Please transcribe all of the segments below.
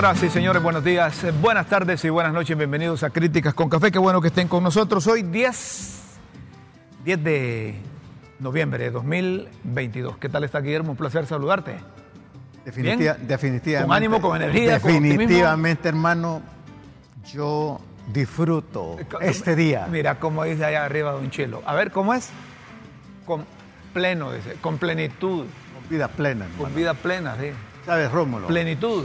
Señoras y señores, buenos días, eh, buenas tardes y buenas noches. Bienvenidos a Críticas con Café. Qué bueno que estén con nosotros. Hoy 10, 10 de noviembre de 2022. ¿Qué tal está Guillermo? Un placer saludarte. Definitiva- definitivamente. Con ánimo, con energía, con Definitivamente, hermano, yo disfruto este día. Mira cómo dice allá arriba Don Chelo. A ver, ¿cómo es? Con pleno, dice, con plenitud, Con vida plena, hermano. con vida plena, sí. ¿Sabes, Rómulo? Plenitud.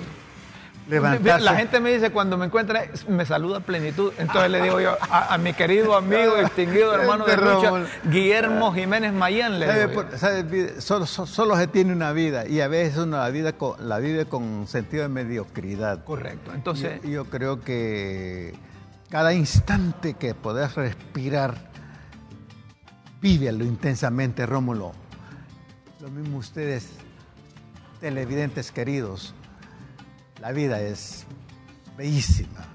Levantarse- La gente me dice cuando me encuentra, me saluda plenitud. Entonces le digo yo a, a mi querido amigo, distinguido hermano de Este lucha. Guillermo Jiménez Mayán, le ¿Sabe digo yo. por- sabe, vida- solo, so- solo se tiene una vida y a veces uno la, vida con, la vive con sentido de mediocridad. Correcto. Entonces, yo, yo creo que cada instante que podés respirar, vívelo intensamente, Rómulo. Lo mismo ustedes, televidentes queridos. La vida es bellísima,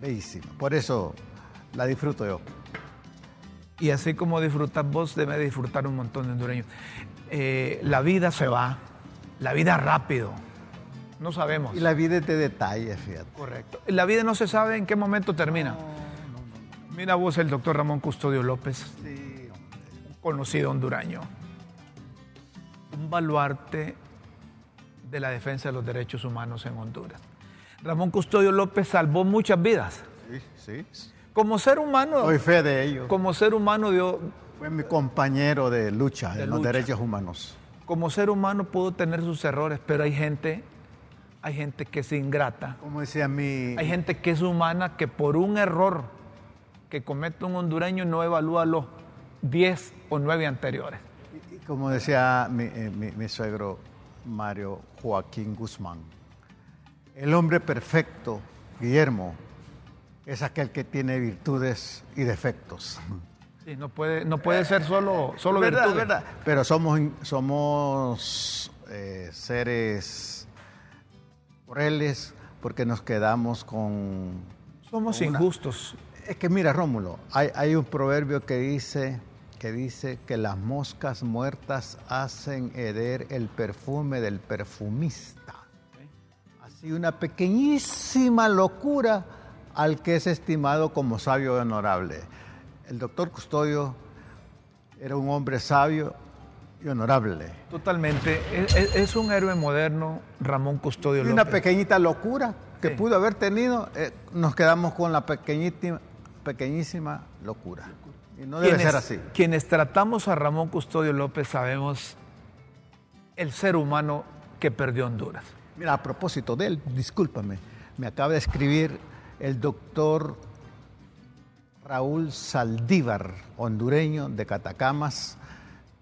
bellísima. Por eso la disfruto yo. y así como disfrutas vos, debe disfrutar un montón de hondureños. Eh, la vida se va, la vida rápido. No sabemos. Y la vida es de detalles, fíjate. Correcto. La vida no se sabe en qué momento termina. Mira vos el doctor Ramón Custodio López, Sí, un conocido hondureño, un baluarte de la defensa de los derechos humanos en Honduras. Ramón Custodio López salvó muchas vidas. sí, sí. Como ser humano, Doy fe de ello. como ser humano dio, Fue mi compañero de lucha De en los derechos humanos. como ser humano pudo tener sus errores, pero hay gente, hay gente que es ingrata, Como decía mi, hay gente que es humana que por un error que comete un hondureño no evalúa los 10 o 9 anteriores. y como decía mi, eh, mi- mi suegro Mario Joaquín Guzmán, el hombre perfecto, Guillermo, es aquel que tiene virtudes y defectos. Sí, no puede, no puede ser solo, solo verdad, virtudes. verdad. Pero somos, somos eh, seres crueles porque nos quedamos con Somos injustos. Es que mira, Rómulo, hay, hay un proverbio que dice, que dice que las moscas muertas hacen heder el perfume del perfumista. Así una pequeñísima locura al que es estimado como sabio y honorable. El doctor Custodio era un hombre sabio y honorable. Totalmente. Es, es- es un héroe moderno, Ramón Custodio Y una López. pequeñita locura que Sí. pudo haber tenido, eh, nos quedamos con la pequeñísima, pequeñísima locura. Y no debe quienes, ser así. Quienes tratamos a Ramón Custodio López sabemos el ser humano que perdió Honduras. Mira, a propósito de él, discúlpame, me acaba de escribir el doctor Raúl Saldívar, hondureño de Catacamas,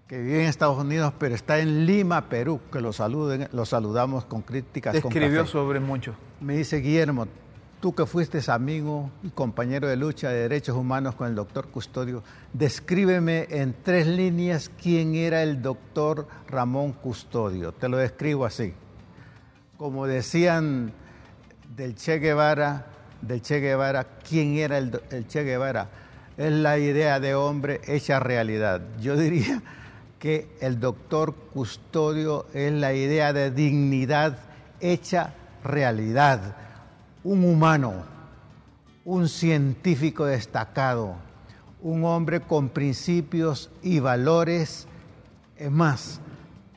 que vive en Estados Unidos, pero está en Lima, Perú, que lo, saluden, lo saludamos con críticas. Escribió café. sobre mucho. Me dice Guillermo, tú que fuiste amigo y compañero de lucha de derechos humanos con el doctor Custodio, descríbeme en tres líneas quién era el doctor Ramón Custodio. Te lo describo así. Como decían del Che Guevara, del Che Guevara, ¿quién era el, el Che Guevara? Es la idea de hombre hecha realidad. Yo diría que el doctor Custodio es la idea de dignidad hecha realidad. Un humano, un científico destacado, un hombre con principios y valores, es más,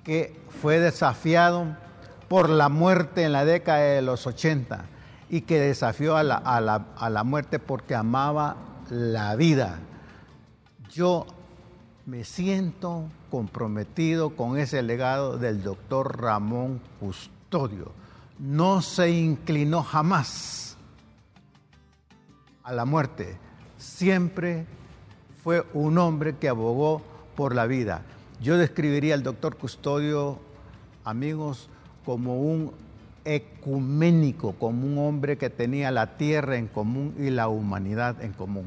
que fue desafiado por la muerte en la década de los 80 y que desafió a la, a la- a la muerte porque amaba la vida. Yo me siento comprometido con ese legado del doctor Ramón Custodio. No se inclinó jamás a la muerte. Siempre fue un hombre que abogó por la vida. Yo describiría al doctor Custodio, amigos, como un ecuménico, como un hombre que tenía la tierra en común y la humanidad en común.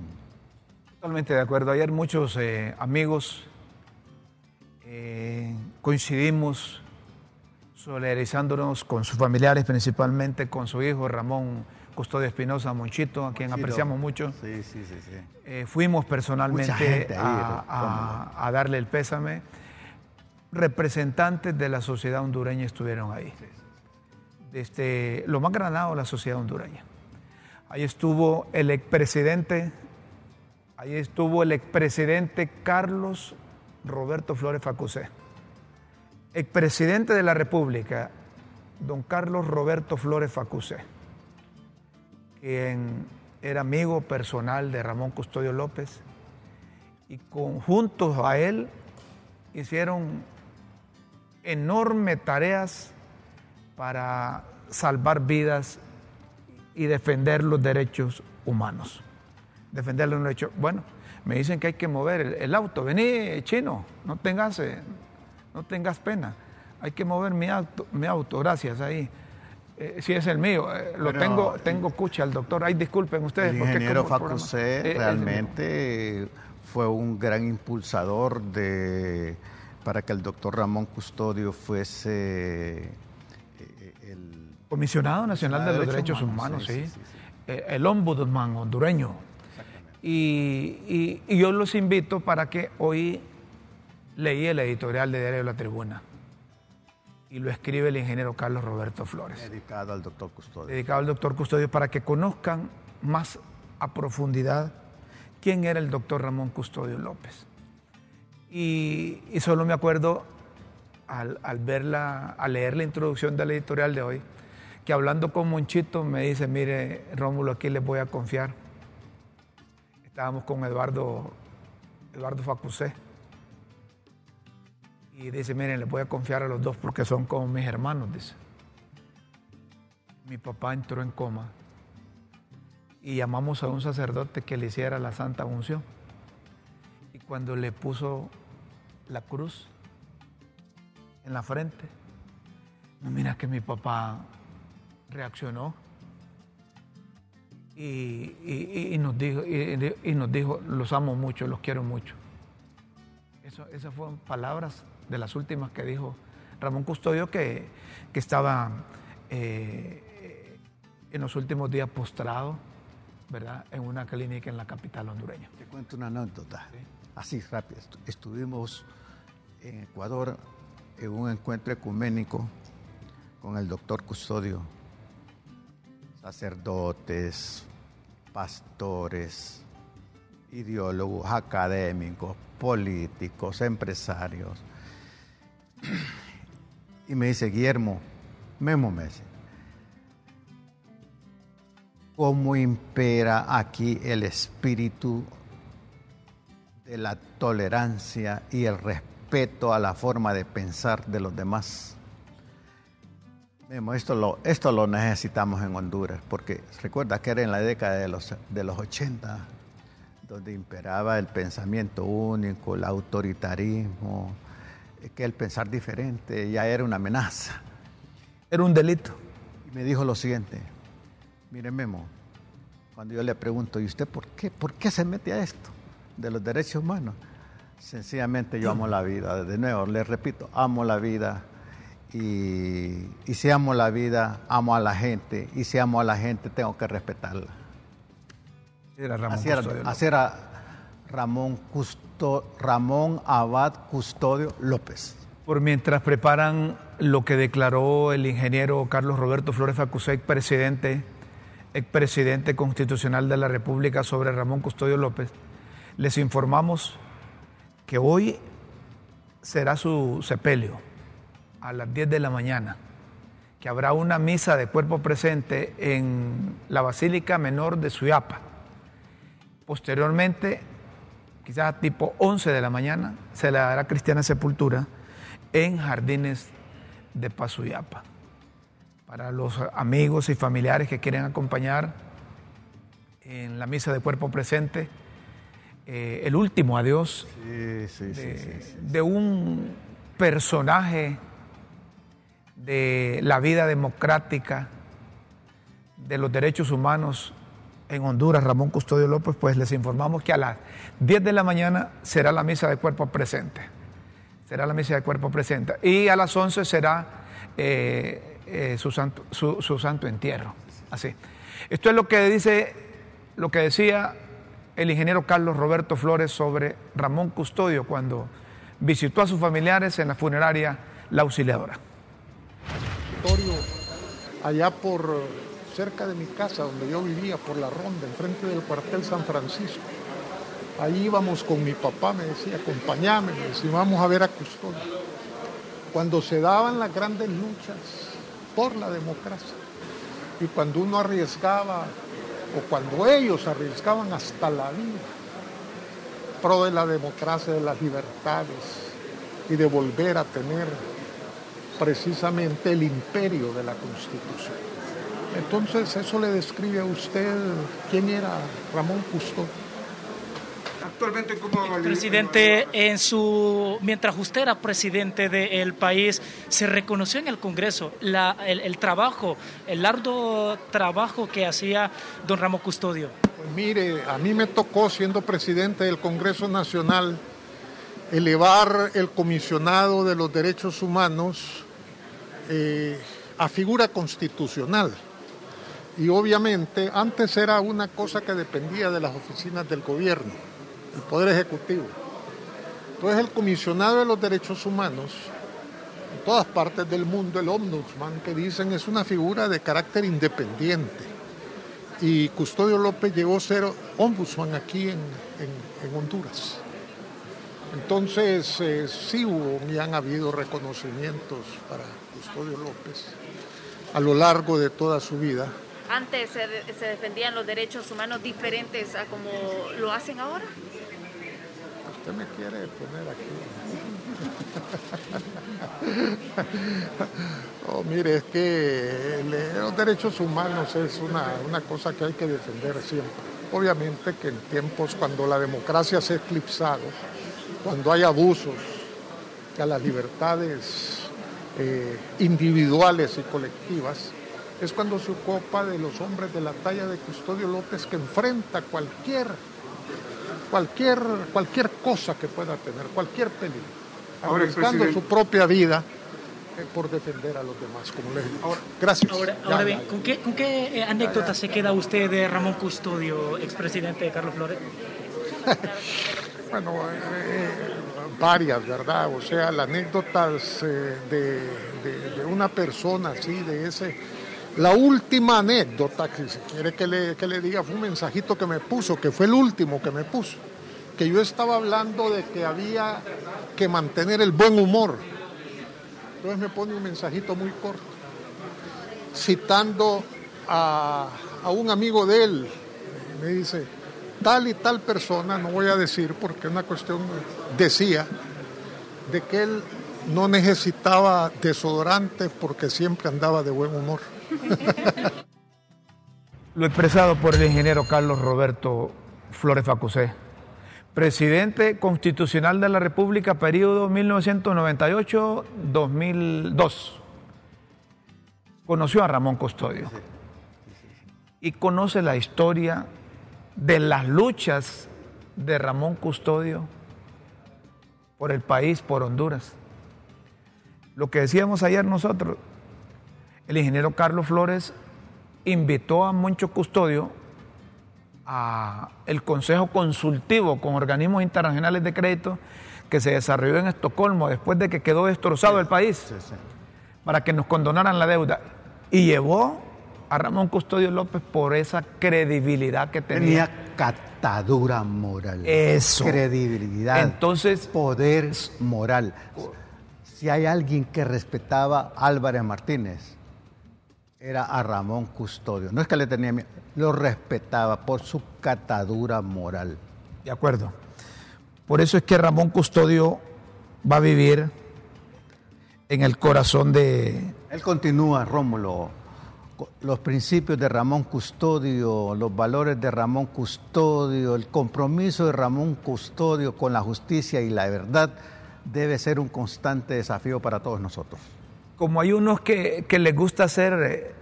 Totalmente de acuerdo. Ayer muchos eh, amigos eh, coincidimos solidarizándonos con sus familiares, principalmente con su hijo Ramón Custodio Espinosa Monchito, a quien Sí, apreciamos mucho. Sí, sí, sí, sí. Eh, fuimos personalmente ahí, a, a- a darle el pésame. Representantes de la sociedad hondureña estuvieron ahí. desde lo más granado la sociedad hondureña. Ahí estuvo el expresidente, ahí estuvo el expresidente Carlos Roberto Flores Facusé, expresidente de la República, don Carlos Roberto Flores Facusé, quien era amigo personal de Ramón Custodio López, y juntos a él hicieron enormes tareas para salvar vidas y defender los derechos humanos. Defender los derechos. Bueno, me dicen que hay que mover el, auto. Vení, chino, no tengas, eh, no tengas pena. Hay que mover mi auto, mi auto gracias ahí. Eh, si es el mío, eh, lo tengo, tengo cucha al doctor. Ay, disculpen ustedes. El ingeniero Facusé realmente fue un gran impulsador de para que el doctor Ramón Custodio fuese el comisionado nacional de los derechos humanos, sí, el ombudsman hondureño. Y, yo los invito para que hoy leí el editorial de Diario de la Tribuna y lo escribe el ingeniero Carlos Roberto Flores. Dedicado al doctor Custodio. Dedicado al doctor Custodio para que conozcan más a profundidad quién era el doctor Ramón Custodio López. Y, solo me acuerdo al, al, verla, al leer la introducción de la editorial de hoy, que hablando con Monchito me dice, mire Rómulo, aquí les voy a confiar estábamos con Eduardo, Eduardo Facusé. Y dice, miren, le voy a confiar a los dos porque son como mis hermanos, dice. Mi papá entró en coma y llamamos a un sacerdote que le hiciera la santa unción. Y cuando le puso la cruz en la frente, mira que mi papá reaccionó y, nos dijo, y, nos dijo, los amo mucho, los quiero mucho. Esas fueron palabras de las últimas que dijo Ramón Custodio, que, estaba eh, en los últimos días postrado, ¿verdad?, en una clínica en la capital hondureña. Te cuento una anécdota, así rápido. Estuvimos en Ecuador en un encuentro ecuménico con el doctor Custodio sacerdotes, pastores, ideólogos, académicos, políticos, empresarios. Y me dice, Guillermo, Memo me dice, ¿cómo impera aquí el espíritu de la tolerancia y el respeto a la forma de pensar de los demás? Esto lo, esto lo necesitamos en Honduras, porque recuerda que era en la década de los, de los 80, donde imperaba el pensamiento único, el autoritarismo, que el pensar diferente ya era una amenaza. Era un delito. Y me dijo lo siguiente, mire Memo, cuando yo le pregunto, ¿y usted por qué? ¿Por qué se mete a esto de los derechos humanos? Sencillamente yo amo la vida. De nuevo, le repito, amo la vida y, si amo la vida, amo a la gente, y si amo a la gente, tengo que respetarla. Era Ramón así, era, Ramón, Ramón Abad Custodio López. Por mientras preparan lo que declaró el ingeniero Carlos Roberto Flores Facusé, presidente, expresidente constitucional de la República sobre Ramón Custodio López, les informamos que hoy será su sepelio a las 10 de la mañana, que habrá una misa de cuerpo presente en la Basílica Menor de Suyapa. Posteriormente, quizás tipo 11 de la mañana, se le dará cristiana sepultura en Jardines de Pazuyapa. Para los amigos y familiares que quieren acompañar en la misa de cuerpo presente, eh, el último adiós de un personaje de la vida democrática, de los derechos humanos en Honduras, Ramón Custodio López, pues les informamos que a las 10 de la mañana será la misa de cuerpo presente. Será la misa de cuerpo presente. Y a las 11 será eh, eh, su, santo, su, santo entierro. Así. Esto es lo que dice, lo que decía el ingeniero Carlos Roberto Flores sobre Ramón Custodio cuando visitó a sus familiares en la funeraria La Auxiliadora allá por cerca de mi casa, donde yo vivía, por la ronda, enfrente del cuartel San Francisco. Ahí íbamos con mi papá, me decía, acompáñame, me decía, vamos a ver a Custodio. Cuando se daban las grandes luchas por la democracia y cuando uno arriesgaba, o cuando ellos arriesgaban hasta la vida, pro de la democracia, de las libertades y de volver a tener precisamente el imperio de la Constitución. Entonces eso le describe a usted quién era Ramón Custodio. Actualmente, ¿cómo Presidente, en su, mientras usted era presidente del país, se reconoció en el Congreso la, el, trabajo, el arduo trabajo que hacía don Ramón Custodio. Pues mire, a mí me tocó, siendo presidente del Congreso Nacional, elevar el comisionado de los derechos humanos eh, a figura constitucional. Y obviamente antes era una cosa que dependía de las oficinas del gobierno, el Poder Ejecutivo. Entonces el comisionado de los derechos humanos, en todas partes del mundo, el ombudsman, que dicen es una figura de carácter independiente. Y Custodio López llegó a ser ombudsman aquí en, Honduras. Entonces eh, sí hubo y han habido reconocimientos para Custodio López a lo largo de toda su vida antes se, defendían los derechos humanos diferentes a como lo hacen ahora? Usted me quiere poner aquí. oh, mire, es que los derechos humanos es una, una cosa que hay que defender siempre. Obviamente que en tiempos cuando la democracia se ha eclipsado, cuando hay abusos a las libertades eh, individuales y colectivas, es cuando se ocupa de los hombres de la talla de Custodio López que enfrenta cualquier, cualquier, cualquier cosa que pueda tener, cualquier peligro, arriesgando su propia vida eh, por defender a los demás, como les digo. Gracias. Ahora, bien, ¿con qué, con qué eh, se queda usted de Ramón Custodio, expresidente de Carlos Flores? bueno, eh, varias, ¿verdad? O sea, las anécdotas de, de, una persona así, de ese la última anécdota, que si quiere que le, que le diga, fue un mensajito que me puso, que fue el último que me puso, que yo estaba hablando de que había que mantener el buen humor. Entonces me pone un mensajito muy corto, citando a, a un amigo de él, me dice, tal y tal persona, no voy a decir porque es una cuestión, decía, de que él no necesitaba desodorante porque siempre andaba de buen humor. Lo expresado por el ingeniero Carlos Roberto Flores Facusé, presidente constitucional de la República, periodo 1998-2002. Conoció a Ramón Custodio y conoce la historia de las luchas de Ramón Custodio por el país, por Honduras. Lo que decíamos ayer nosotros, el ingeniero Carlos Flores invitó a Moncho Custodio a el Consejo Consultivo con organismos internacionales de crédito que se desarrolló en Estocolmo después de que quedó destrozado el país para que nos condonaran la deuda y llevó a Ramón Custodio López por esa credibilidad que tenía. Tenía catadura moral. Eso. Credibilidad. Entonces. Poder moral. Si hay alguien que respetaba a Álvarez Martínez, era a Ramón Custodio. No es que le tenía miedo, lo respetaba por su catadura moral. De acuerdo. Por eso es que Ramón Custodio va a vivir en el corazón de... Él continúa, Rómulo. Los principios de Ramón Custodio, los valores de Ramón Custodio, el compromiso de Ramón Custodio con la justicia y la verdad debe ser un constante desafío para todos nosotros como hay unos que, les gusta hacer eh,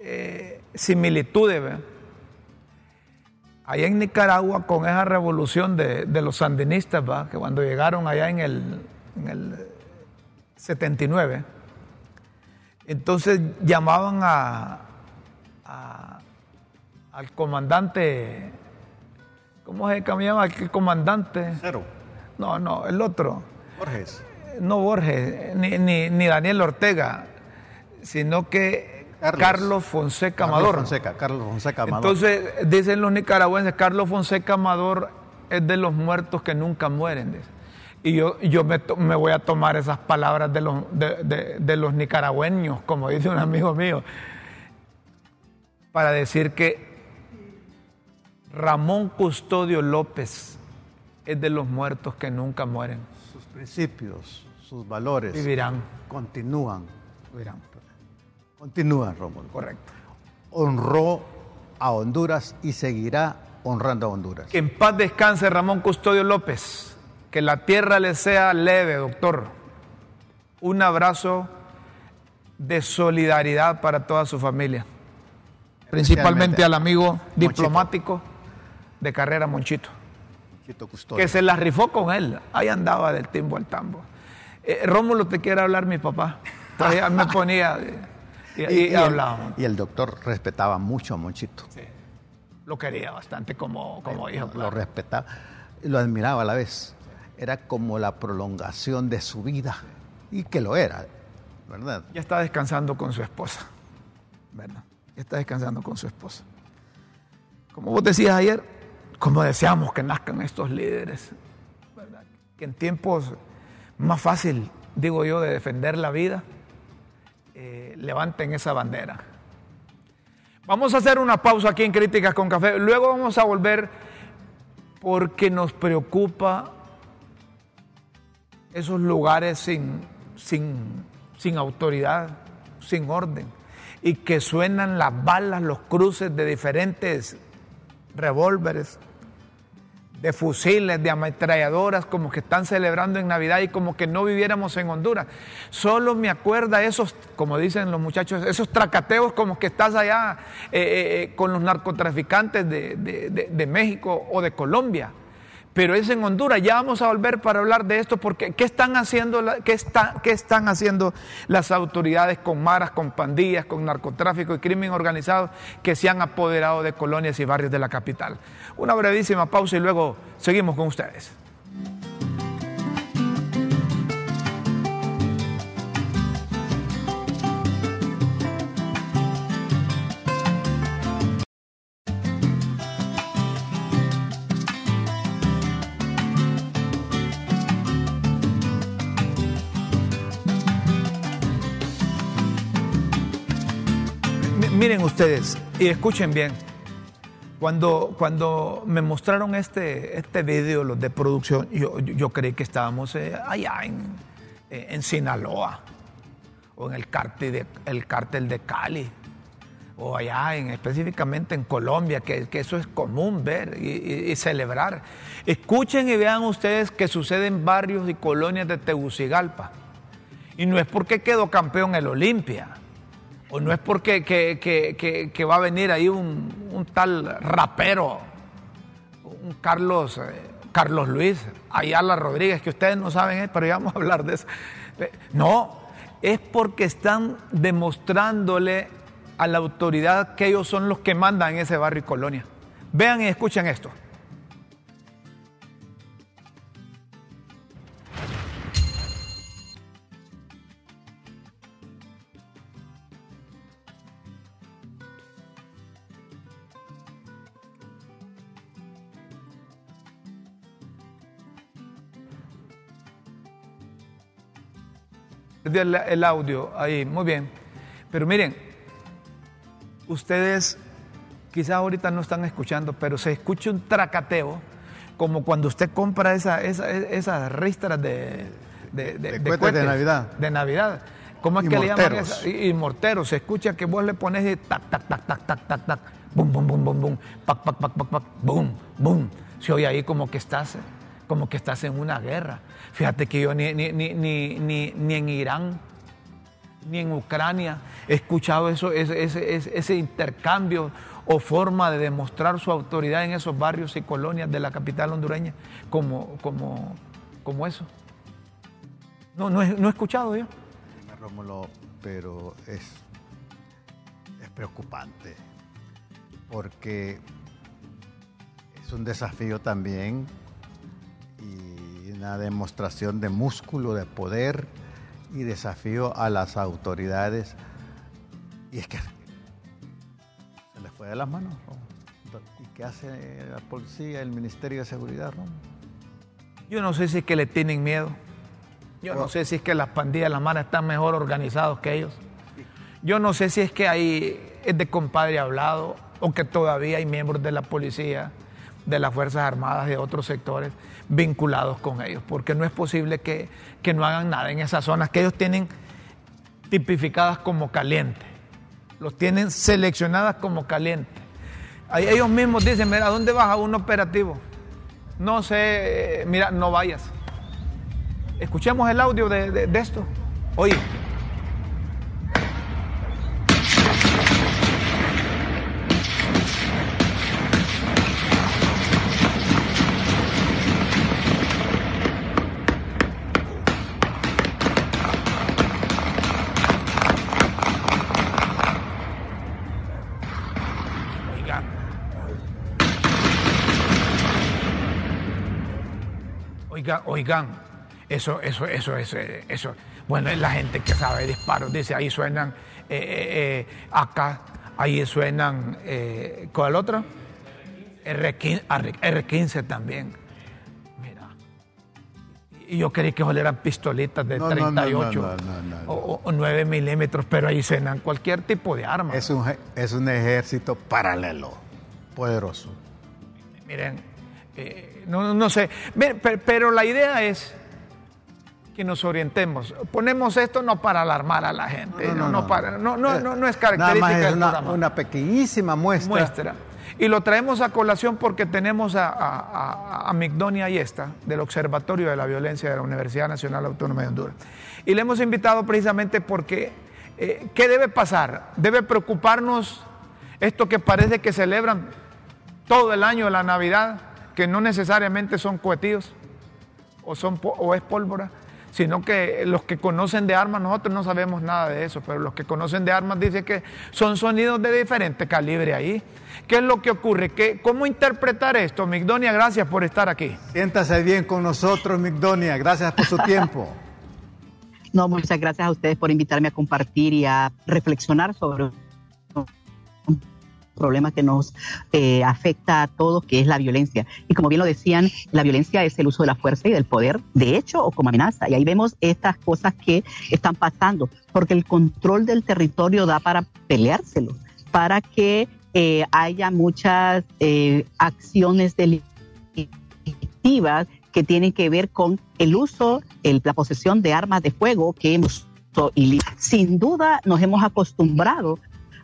eh, similitudes, allá en Nicaragua con esa revolución de, los sandinistas, que cuando llegaron allá en el, en el 79, entonces llamaban a, al comandante, ¿cómo se llama el comandante? Cero. No, no, el otro. Borges no Borges, ni, Daniel Ortega, sino que Carlos, Fonseca Amador. Fonseca, Carlos Fonseca Amador. Entonces, dicen los nicaragüenses, Carlos Fonseca Amador es de los muertos que nunca mueren. Y yo, yo me, voy a tomar esas palabras de los, de los nicaragüeños, como dice un amigo mío, para decir que Ramón Custodio López es de los muertos que nunca mueren. Sus principios, sus valores. Vivirán. Continúan. Vivirán. Continúan, Rómulo. Correcto. Honró a Honduras y seguirá honrando a Honduras. Que en paz descanse Ramón Custodio López. Que la tierra le sea leve, doctor. Un abrazo de solidaridad para toda su familia. Principalmente al amigo diplomático de carrera Monchito. Que se la rifó con él. Ahí andaba del timbo al tambo. Eh, Rómulo, te quiere hablar mi papá. Todavía me ponía y, hablábamos. y el doctor respetaba mucho a Monchito. Sí. Lo quería bastante como, como hijo. Lo respetaba y lo admiraba a la vez. Era como la prolongación de su vida. Y que lo era, ¿verdad? Ya está descansando con su esposa. ¿Verdad? Ya está descansando con su esposa. Como vos decías ayer, como deseamos que nazcan estos líderes, que en tiempos más fácil, digo yo, de defender la vida, eh, levanten esa bandera. Vamos a hacer una pausa aquí en Críticas con Café, luego vamos a volver porque nos preocupa esos lugares sin, sin, sin autoridad, sin orden, y que suenan las balas, los cruces de diferentes revólveres, de fusiles, de ametralladoras, como que están celebrando en Navidad y como que no viviéramos en Honduras. Solo me acuerda esos, como dicen los muchachos, esos tracateos como que estás allá eh, eh, eh, con los narcotraficantes de México o de Colombia pero es en Honduras. Ya vamos a volver para hablar de esto porque ¿qué están haciendo, qué están haciendo las autoridades con maras, con pandillas, con narcotráfico y crimen organizado que se han apoderado de colonias y barrios de la capital? Una brevísima pausa y luego seguimos con ustedes. Ustedes y escuchen bien. Cuando, cuando me mostraron este, este video, los de producción, yo, yo creí que estábamos eh, allá en, eh, en, Sinaloa, o en el cártel de, el cártel de Cali, o allá en, específicamente en Colombia, que, que eso es común ver y, celebrar. Escuchen y vean ustedes que sucede en barrios y colonias de Tegucigalpa. Y no es porque quedó campeón el Olimpia o no es porque que, va a venir ahí un, tal rapero, un Carlos, eh, Carlos Luis Ayala Rodríguez, que ustedes no saben, eh, pero ya vamos a hablar de eso. Eh, no, es porque están demostrándole a la autoridad que ellos son los que mandan en ese barrio y colonia. Vean y escuchen esto. El, audio ahí, muy bien. Pero miren, ustedes quizás ahorita no están escuchando, pero se escucha un tracateo, como cuando usted compra esa, esa, esas ristras de, de, de, de, Navidad. De Navidad. ¿Cómo es que le llaman esa? Y, morteros. Se escucha que vos le pones y tac, tac, tac, tac, tac, tac, tac, bum, bum, bum, bum, bum, pac, pac, pac, pac, pac, bum, bum. Se oye ahí como que estás como que estás en una guerra. Fíjate que yo ni, ni, ni, ni en Irán, ni en Ucrania he escuchado eso, ese, intercambio o forma de demostrar su autoridad en esos barrios y colonias de la capital hondureña como, como, como eso. No, no he, no he escuchado yo. Rómulo, pero es, es preocupante porque es un desafío también y una demostración de músculo, de poder y desafío a las autoridades Y es que se les fue de las manos. ¿Y qué hace la policía, el Ministerio de Seguridad, Yo no sé si es que le tienen miedo. Yo no sé si es que las pandillas de las manos están mejor organizados que ellos. Yo no sé si es que ahí es de compadre hablado o que todavía hay miembros de la policía, de las Fuerzas Armadas, de otros sectores vinculados con ellos, porque no es posible que, que no hagan nada en esas zonas que ellos tienen tipificadas como calientes, los tienen seleccionadas como calientes. Ellos mismos dicen, mira, ¿dónde vas a un operativo? No sé, mira, no vayas. Escuchemos el audio de, de esto. Oye. Oigan, eso, eso, eso, eso, eso. Bueno, es la gente que sabe disparos. Dice, ahí suenan eh, eh, eh acá, ahí suenan, eh, ¿cuál otro? R15, R15 también. Mira. Y yo creí que eran pistolitas de 38 o, o, 9 milímetros, pero ahí suenan cualquier tipo de arma. Es un, es un ejército paralelo, poderoso. Miren, no, no, sé, pero, la idea es que nos orientemos. Ponemos esto no para alarmar a la gente, no, no, para, no, no, no, es característica Nada es una, pequeñísima muestra. muestra. Y lo traemos a colación porque tenemos a, a, a, Ayesta, del Observatorio de la Violencia de la Universidad Nacional Autónoma de Honduras. Y le hemos invitado precisamente porque, eh, ¿qué debe pasar? Debe preocuparnos esto que parece que celebran todo el año la Navidad, que no necesariamente son cohetíos o, son, o es pólvora, sino que los que conocen de armas, nosotros no sabemos nada de eso, pero los que conocen de armas dicen que son sonidos de diferente calibre ahí. ¿Qué es lo que ocurre? ¿Qué, ¿Cómo interpretar esto? Migdonia, gracias por estar aquí. Siéntase bien con nosotros, Migdonia, gracias por su tiempo. No, muchas gracias a ustedes por invitarme a compartir y a reflexionar sobre problema que nos eh, afecta a todos, que es la violencia. Y como bien lo decían, la violencia es el uso de la fuerza y del poder, de hecho o como amenaza. Y ahí vemos estas cosas que están pasando, porque el control del territorio da para peleárselo, para que eh, haya muchas eh, acciones delictivas que tienen que ver con el uso, el, la posesión de armas de fuego que hemos y sin duda nos hemos acostumbrado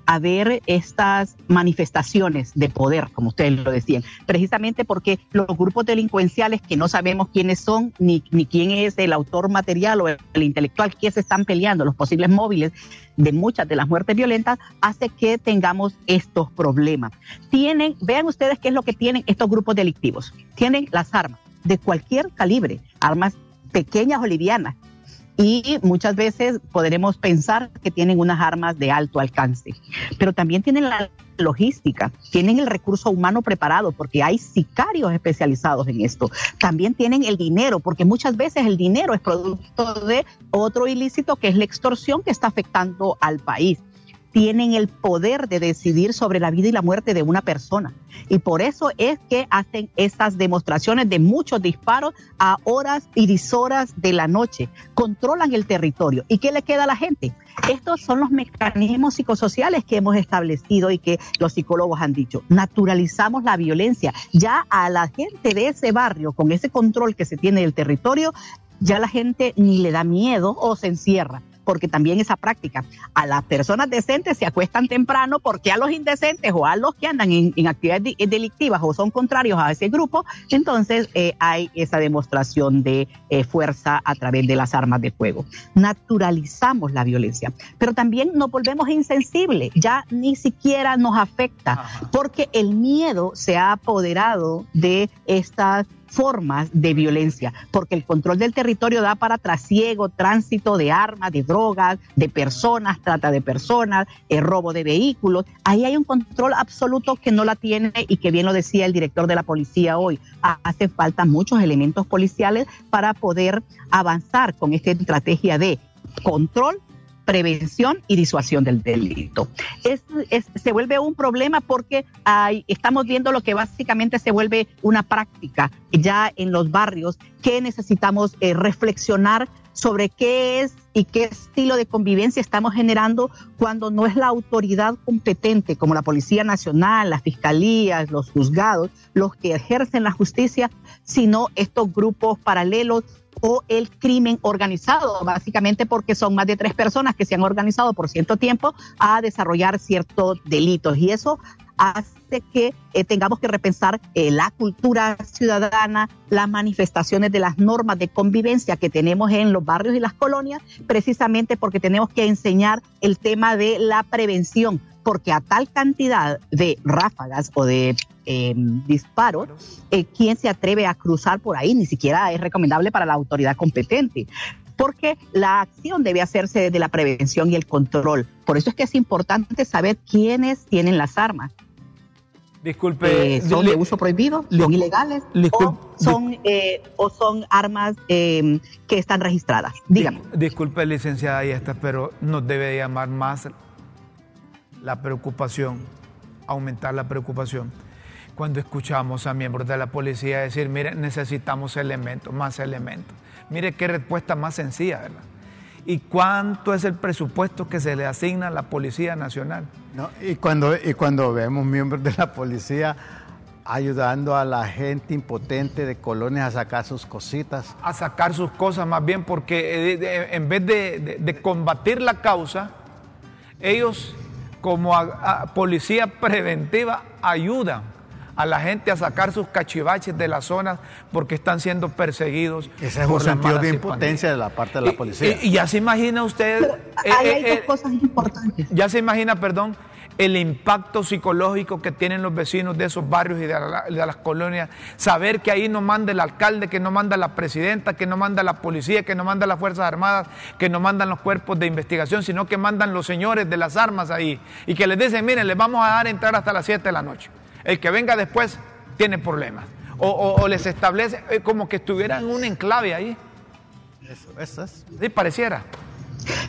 a ver estas manifestaciones de poder, como ustedes lo decían, precisamente porque los grupos delincuenciales que no sabemos quiénes son, ni, ni quién es el autor material o el, intelectual que se están peleando, los posibles móviles de muchas de las muertes violentas, hace que tengamos estos problemas. Tienen, vean ustedes qué es lo que tienen estos grupos delictivos. Tienen las armas de cualquier calibre, armas pequeñas o livianas, y muchas veces podremos pensar que tienen unas armas de alto alcance, pero también tienen la logística, tienen el recurso humano preparado porque hay sicarios especializados en esto. También tienen el dinero, porque muchas veces el dinero es producto de otro ilícito que es la extorsión que está afectando al país tienen el poder de decidir sobre la vida y la muerte de una persona. Y por eso es que hacen estas demostraciones de muchos disparos a horas y dishoras de la noche. Controlan el territorio. ¿Y qué le queda a la gente? Estos son los mecanismos psicosociales que hemos establecido y que los psicólogos han dicho. Naturalizamos la violencia. Ya a la gente de ese barrio, con ese control que se tiene del territorio, ya la gente ni le da miedo o se encierra porque también esa práctica. A las personas decentes se acuestan temprano porque a los indecentes o a los que andan en, actividades delictivas o son contrarios a ese grupo, entonces eh, hay esa demostración de eh, fuerza a través de las armas de fuego. Naturalizamos la violencia, pero también nos volvemos insensibles, ya ni siquiera nos afecta porque el miedo se ha apoderado de estas formas de violencia, porque el control del territorio da para trasiego, tránsito de armas, de drogas, de personas, trata de personas, el robo de vehículos. Ahí hay un control absoluto que no la tiene y que bien lo decía el director de la policía hoy. Hace falta muchos elementos policiales para poder avanzar con esta estrategia de control prevención y disuasión del delito. se vuelve un problema porque hay, estamos viendo lo que básicamente se vuelve una práctica ya en los barrios que necesitamos eh, reflexionar sobre qué es y qué estilo de convivencia estamos generando cuando no es la autoridad competente como la Policía Nacional, las fiscalías, los juzgados, los que ejercen la justicia, sino estos grupos paralelos o el crimen organizado, básicamente porque son más de tres personas que se han organizado por cierto tiempo a desarrollar ciertos delitos. Y eso hace que eh, tengamos que repensar eh, la cultura ciudadana, las manifestaciones de las normas de convivencia que tenemos en los barrios y las colonias, precisamente porque tenemos que enseñar el tema de la prevención, porque a tal cantidad de ráfagas o de em, disparos, eh, ¿quién se atreve a cruzar por ahí? Ni siquiera es recomendable para la autoridad competente porque la acción debe hacerse desde la prevención y el control. Por eso es que es importante saber quiénes tienen las armas. Disculpe. Eh, ¿Son de uso prohibido? ¿Son ilegales? o, son, eh, ¿O son armas em, que están registradas? Dígame. Disculpe, licenciada esta, pero nos debe llamar más la preocupación, aumentar la preocupación cuando escuchamos a miembros de la policía decir, mire, necesitamos elementos, más elementos. Mire qué respuesta más sencilla, ¿verdad? ¿Y cuánto es el presupuesto que se le asigna a la Policía Nacional? y, cuando, y cuando vemos miembros de la policía ayudando a la gente impotente de colonias a sacar sus cositas. A sacar sus cosas más bien, porque eh, en vez de, combatir la causa, ellos como policía preventiva ayudan a la gente a sacar sus cachivaches de las zonas porque están siendo perseguidos. Ese es un sentido de impotencia de la parte de la policía. Y, ya se imagina usted. hay, eh, eh, dos cosas importantes. Ya se imagina, perdón, el impacto psicológico que tienen los vecinos de esos barrios y de, las colonias, saber que ahí no manda el alcalde, que no manda la presidenta, que no manda la policía, que no manda las Fuerzas Armadas, que no mandan los cuerpos de investigación, sino que mandan los señores de las armas ahí y que les dicen, miren, les vamos a dar entrar hasta las 7 de la noche. El que venga después tiene problemas. O, les establece eh, como que estuvieran en un enclave ahí. Eso, eso es. Sí, pareciera.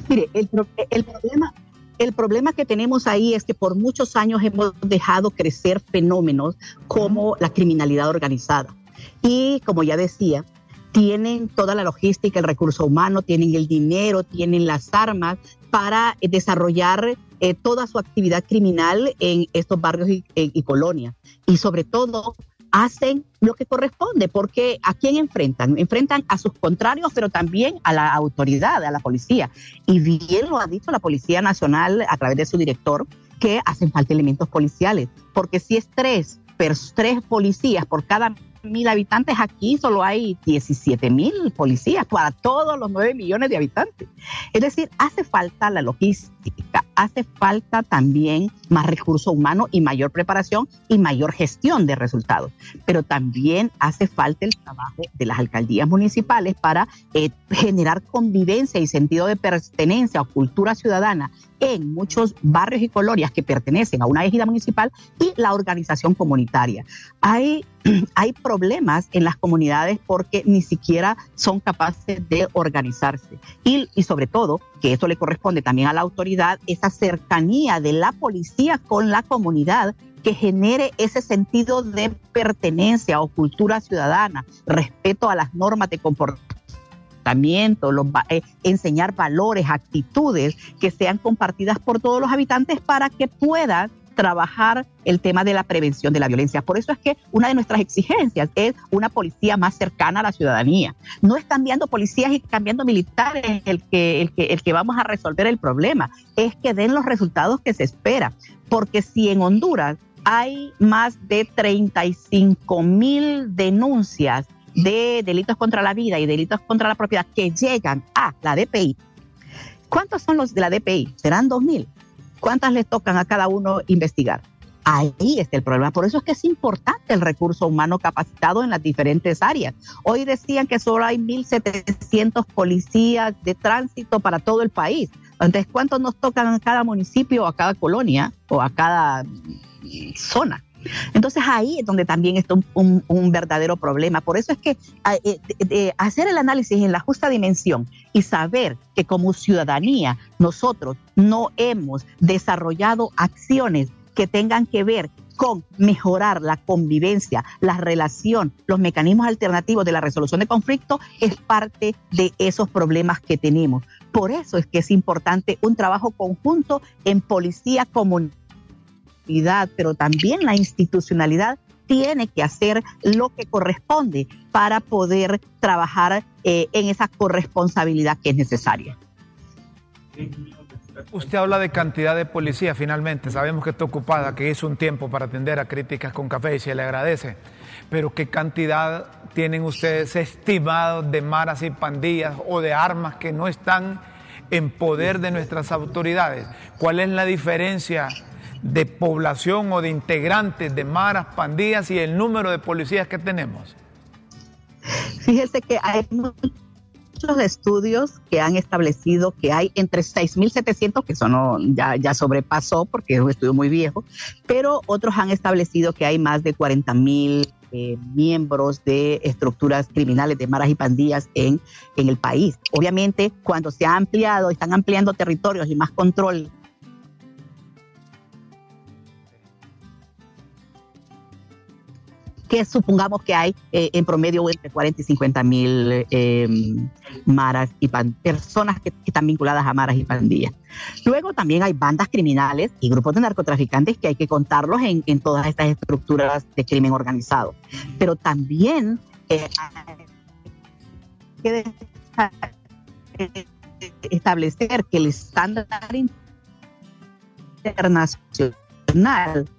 Mire, el, el, problema, el problema que tenemos ahí es que por muchos años hemos dejado crecer fenómenos como la criminalidad organizada. Y como ya decía, tienen toda la logística, el recurso humano, tienen el dinero, tienen las armas para desarrollar eh, toda su actividad criminal en estos barrios y, colonias. Y sobre todo hacen lo que corresponde, porque ¿a quién enfrentan? Enfrentan a sus contrarios, pero también a la autoridad, a la policía. Y bien lo ha dicho la Policía Nacional a través de su director, que hacen falta elementos policiales, porque si es tres, tres policías por cada mil habitantes, aquí solo hay 17 mil policías para todos los 9 millones de habitantes. Es decir, hace falta la logística, hace falta también más recurso humano y mayor preparación y mayor gestión de resultados. Pero también hace falta el trabajo de las alcaldías municipales para eh, generar convivencia y sentido de pertenencia o cultura ciudadana en muchos barrios y colonias que pertenecen a una égida municipal y la organización comunitaria. Hay, hay problemas en las comunidades porque ni siquiera son capaces de organizarse. Y, y sobre todo, que eso le corresponde también a la autoridad, esa cercanía de la policía con la comunidad que genere ese sentido de pertenencia o cultura ciudadana, respeto a las normas de comportamiento los, eh, enseñar valores, actitudes que sean compartidas por todos los habitantes para que puedan trabajar el tema de la prevención de la violencia. Por eso es que una de nuestras exigencias es una policía más cercana a la ciudadanía. No es cambiando policías y cambiando militares el que, el que, el que vamos a resolver el problema, es que den los resultados que se espera. Porque si en Honduras hay más de 35 mil denuncias de delitos contra la vida y delitos contra la propiedad que llegan a la DPI, ¿cuántos son los de la DPI? ¿Serán 2.000? ¿Cuántas les tocan a cada uno investigar? Ahí está el problema. Por eso es que es importante el recurso humano capacitado en las diferentes áreas. Hoy decían que solo hay 1.700 policías de tránsito para todo el país. Entonces, ¿cuántos nos tocan a cada municipio, a cada colonia o a cada zona? Entonces ahí es donde también está un, verdadero problema. Por eso es que eh, hacer el análisis en la justa dimensión y saber que como ciudadanía nosotros no hemos desarrollado acciones que tengan que ver con mejorar la convivencia, la relación, los mecanismos alternativos de la resolución de conflictos, es parte de esos problemas que tenemos. Por eso es que es importante un trabajo conjunto en policía, pero también la institucionalidad tiene que hacer lo que corresponde para poder trabajar eh, en esa corresponsabilidad que es necesaria. Usted habla de cantidad de policía finalmente. Sabemos que está ocupada, que hizo un tiempo para atender a críticas con café y se le agradece. Pero ¿qué cantidad tienen ustedes estimados de maras y pandillas o de armas que no están en poder de nuestras autoridades? ¿Cuál es la diferencia de población o de integrantes de maras, pandillas y el número de policías que tenemos? Fíjese que hay muchos estudios que han establecido que hay entre 6.700, que eso no, ya, ya sobrepasó porque es un estudio muy viejo, pero otros han establecido que hay más de 40.000 eh, miembros de estructuras criminales de maras y pandillas en, en el país. Obviamente, cuando se ha ampliado, están ampliando territorios y más control que supongamos que hay eh, en promedio entre 40 y 50 mil eh, maras y personas que, están vinculadas a maras y pandillas. Luego también hay bandas criminales y grupos de narcotraficantes que hay que contarlos en, todas estas estructuras de crimen organizado. Pero también eh, hay que establecer que el estándar internacional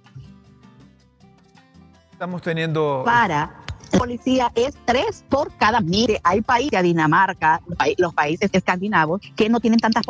Estamos teniendo... Para policía es tres por cada mire. Hay países, Dinamarca, los países escandinavos, que no tienen tantas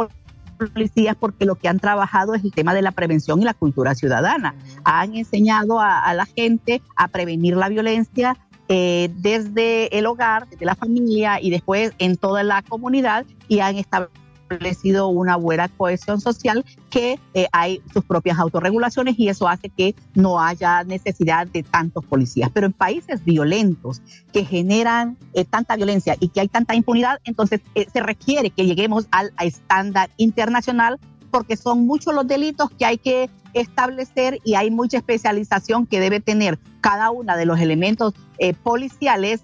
policías porque lo que han trabajado es el tema de la prevención y la cultura ciudadana. Han enseñado a, la gente a prevenir la violencia eh, desde el hogar, desde la familia y después en toda la comunidad y han establecido establecido una buena cohesión social que eh, hay sus propias autorregulaciones y eso hace que no haya necesidad de tantos policías. Pero en países violentos que generan eh, tanta violencia y que hay tanta impunidad, entonces eh, se requiere que lleguemos al estándar internacional porque son muchos los delitos que hay que establecer y hay mucha especialización que debe tener cada uno de los elementos policiales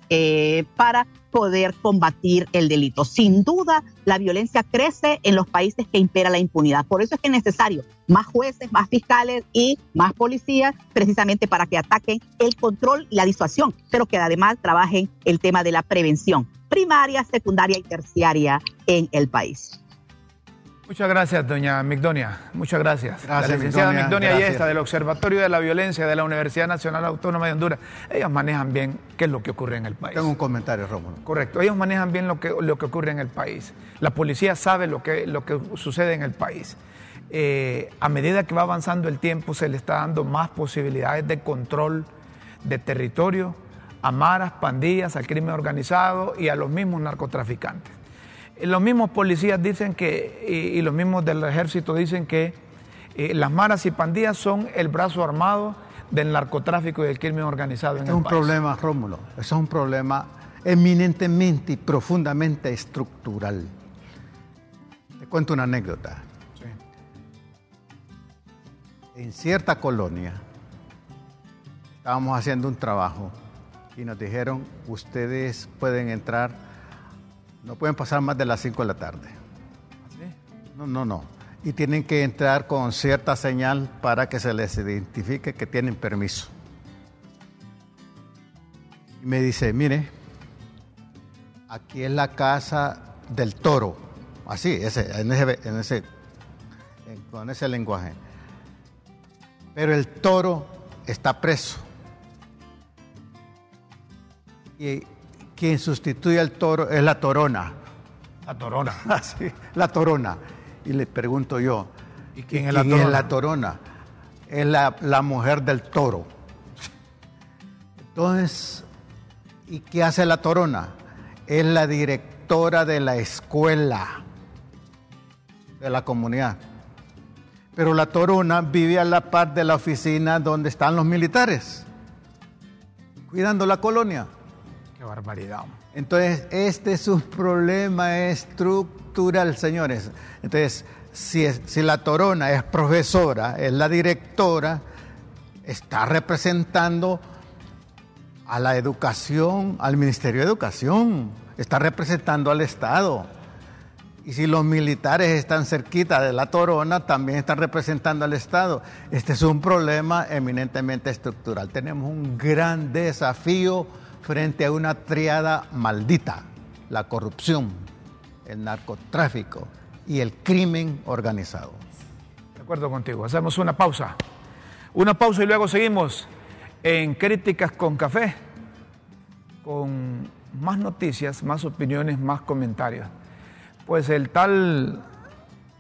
para poder combatir el delito. Sin duda, la violencia crece en los países que impera la impunidad. Por eso es que es necesario más jueces, más fiscales y más policías, precisamente para que ataquen el control y la disuasión, pero que además trabajen el tema de la prevención primaria, secundaria y terciaria en el país. Muchas gracias, doña Migdonia. Muchas gracias. gracias la licenciada Migdonia Yesta, del Observatorio de la Violencia de la Universidad Nacional Autónoma de Honduras. Ellos manejan bien qué es lo que ocurre en el país. Tengo un comentario, Rómulo. Correcto. Ellos manejan bien lo que, lo que ocurre en el país. La policía sabe lo que, lo que sucede en el país. Eh, a medida que va avanzando el tiempo, se le está dando más posibilidades de control de territorio a maras, pandillas, al crimen organizado y a los mismos narcotraficantes. Los mismos policías dicen que, y, los mismos del ejército dicen que eh, las maras y pandillas son el brazo armado del narcotráfico y del crimen organizado en es un problema, Rómulo, eso es un problema eminentemente y profundamente estructural. Te cuento una anécdota. En cierta colonia estábamos haciendo un trabajo y nos dijeron, ustedes pueden entrar no pueden pasar más de las 5 de la tarde. No, no, no. Y tienen que entrar con cierta señal para que se les identifique que tienen permiso. Y me dice, mire, aquí es la casa del toro. Así, ese, en ese, en ese, con ese lenguaje. Pero el toro está preso. Y quien sustituye al toro es la torona. La torona. Así, ah, la torona. Y le pregunto yo, ¿y quién, es, la torona? es la torona? Es la, mujer del toro. Entonces, ¿y qué hace la torona? Es la directora de la escuela de la comunidad. Pero la torona vive a la par de la oficina donde están los militares, cuidando la colonia barbaridad. Entonces, este es un problema estructural, señores. Entonces, si, si la Torona es profesora, es la directora, está representando a la educación, al Ministerio de Educación, está representando al Estado. Y si los militares están cerquita de la Torona, también están representando al Estado. Este es un problema eminentemente estructural. Tenemos un gran desafío frente a una triada maldita, la corrupción, el narcotráfico y el crimen organizado. De acuerdo contigo. Hacemos una pausa. Una pausa y luego seguimos en Críticas con Café, con más noticias, más opiniones, más comentarios. Pues el tal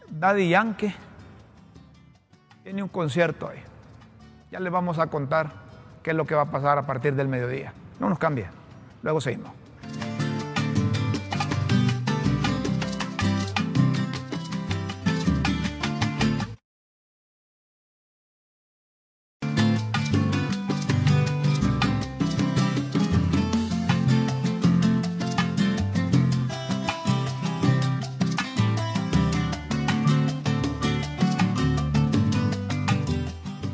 Daddy Yankee tiene un concierto ahí. Ya le vamos a contar qué es lo que va a pasar a partir del mediodía. No nos cambia. Luego seguimos.